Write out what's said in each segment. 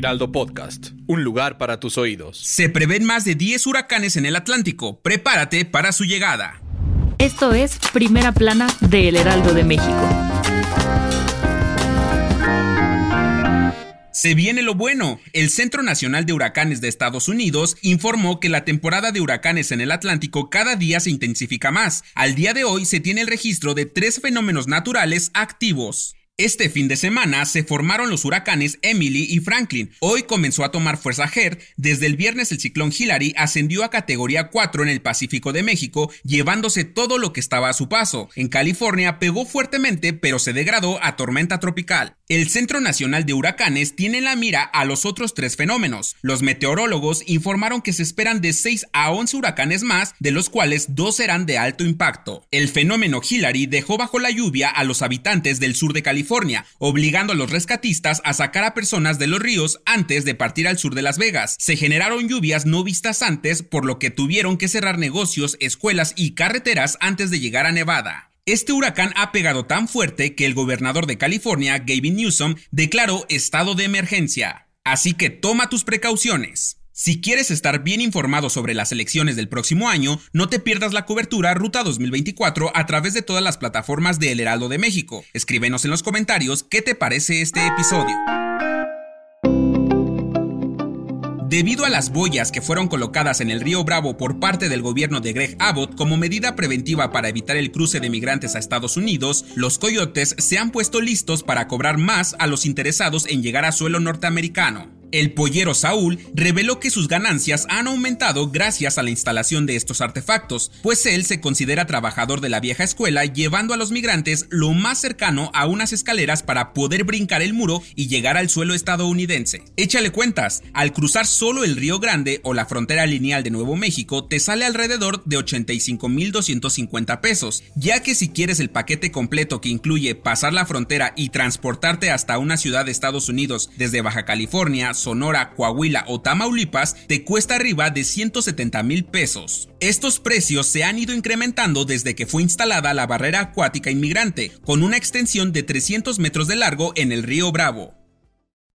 Heraldo Podcast, un lugar para tus oídos. Se prevén más de 10 huracanes en el Atlántico. Prepárate para su llegada. Esto es Primera Plana de El Heraldo de México. Se viene lo bueno. El Centro Nacional de Huracanes de Estados Unidos informó que la temporada de huracanes en el Atlántico cada día se intensifica más. Al día de hoy se tiene el registro de tres fenómenos naturales activos. Este fin de semana se formaron los huracanes Emily y Franklin. Hoy comenzó a tomar fuerza Her. Desde el viernes el ciclón Hillary ascendió a categoría 4 en el Pacífico de México, llevándose todo lo que estaba a su paso. En California pegó fuertemente, pero se degradó a tormenta tropical. El Centro Nacional de Huracanes tiene en la mira a los otros tres fenómenos. Los meteorólogos informaron que se esperan de 6 a 11 huracanes más, de los cuales dos serán de alto impacto. El fenómeno Hillary dejó bajo la lluvia a los habitantes del sur de California obligando a los rescatistas a sacar a personas de los ríos antes de partir al sur de Las Vegas. Se generaron lluvias no vistas antes, por lo que tuvieron que cerrar negocios, escuelas y carreteras antes de llegar a Nevada. Este huracán ha pegado tan fuerte que el gobernador de California, Gavin Newsom, declaró estado de emergencia. Así que toma tus precauciones. Si quieres estar bien informado sobre las elecciones del próximo año, no te pierdas la cobertura Ruta 2024 a través de todas las plataformas de El Heraldo de México. Escríbenos en los comentarios qué te parece este episodio. Debido a las boyas que fueron colocadas en el río Bravo por parte del gobierno de Greg Abbott como medida preventiva para evitar el cruce de migrantes a Estados Unidos, los coyotes se han puesto listos para cobrar más a los interesados en llegar a suelo norteamericano. El pollero Saúl reveló que sus ganancias han aumentado gracias a la instalación de estos artefactos, pues él se considera trabajador de la vieja escuela llevando a los migrantes lo más cercano a unas escaleras para poder brincar el muro y llegar al suelo estadounidense. Échale cuentas, al cruzar solo el Río Grande o la frontera lineal de Nuevo México te sale alrededor de 85.250 pesos, ya que si quieres el paquete completo que incluye pasar la frontera y transportarte hasta una ciudad de Estados Unidos desde Baja California, Sonora, Coahuila o Tamaulipas te cuesta arriba de 170 mil pesos. Estos precios se han ido incrementando desde que fue instalada la barrera acuática inmigrante, con una extensión de 300 metros de largo en el río Bravo.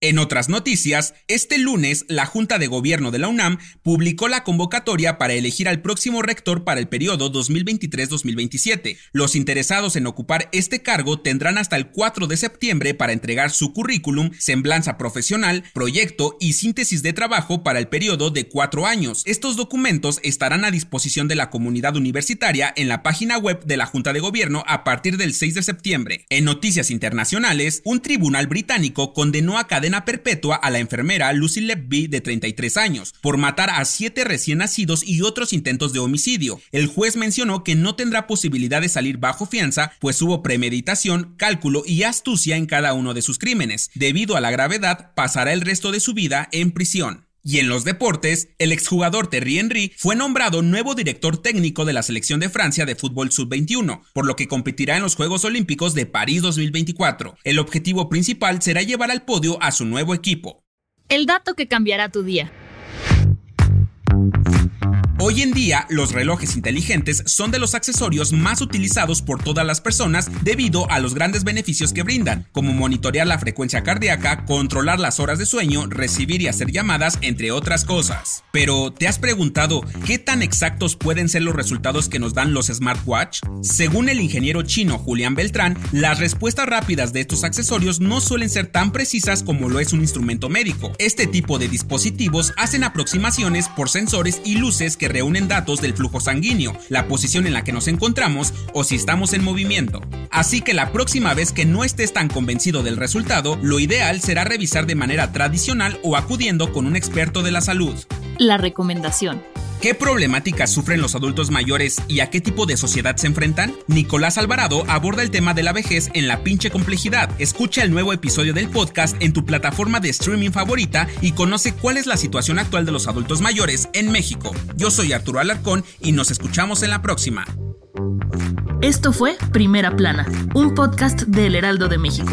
En otras noticias, este lunes la Junta de Gobierno de la UNAM publicó la convocatoria para elegir al próximo rector para el periodo 2023-2027. Los interesados en ocupar este cargo tendrán hasta el 4 de septiembre para entregar su currículum, semblanza profesional, proyecto y síntesis de trabajo para el periodo de cuatro años. Estos documentos estarán a disposición de la comunidad universitaria en la página web de la Junta de Gobierno a partir del 6 de septiembre. En noticias internacionales, un tribunal británico condenó a cadena perpetua a la enfermera Lucy Levy de 33 años por matar a siete recién nacidos y otros intentos de homicidio. El juez mencionó que no tendrá posibilidad de salir bajo fianza, pues hubo premeditación, cálculo y astucia en cada uno de sus crímenes. Debido a la gravedad, pasará el resto de su vida en prisión. Y en los deportes, el exjugador Terry Henry fue nombrado nuevo director técnico de la selección de Francia de fútbol sub-21, por lo que competirá en los Juegos Olímpicos de París 2024. El objetivo principal será llevar al podio a su nuevo equipo. El dato que cambiará tu día. Hoy en día, los relojes inteligentes son de los accesorios más utilizados por todas las personas debido a los grandes beneficios que brindan, como monitorear la frecuencia cardíaca, controlar las horas de sueño, recibir y hacer llamadas, entre otras cosas. Pero, ¿te has preguntado qué tan exactos pueden ser los resultados que nos dan los smartwatch? Según el ingeniero chino Julián Beltrán, las respuestas rápidas de estos accesorios no suelen ser tan precisas como lo es un instrumento médico. Este tipo de dispositivos hacen aproximaciones por sensores y luces reúnen datos del flujo sanguíneo, la posición en la que nos encontramos o si estamos en movimiento. Así que la próxima vez que no estés tan convencido del resultado, lo ideal será revisar de manera tradicional o acudiendo con un experto de la salud. La recomendación. ¿Qué problemáticas sufren los adultos mayores y a qué tipo de sociedad se enfrentan? Nicolás Alvarado aborda el tema de la vejez en la pinche complejidad. Escucha el nuevo episodio del podcast en tu plataforma de streaming favorita y conoce cuál es la situación actual de los adultos mayores en México. Yo soy Arturo Alarcón y nos escuchamos en la próxima. Esto fue Primera Plana, un podcast del Heraldo de México.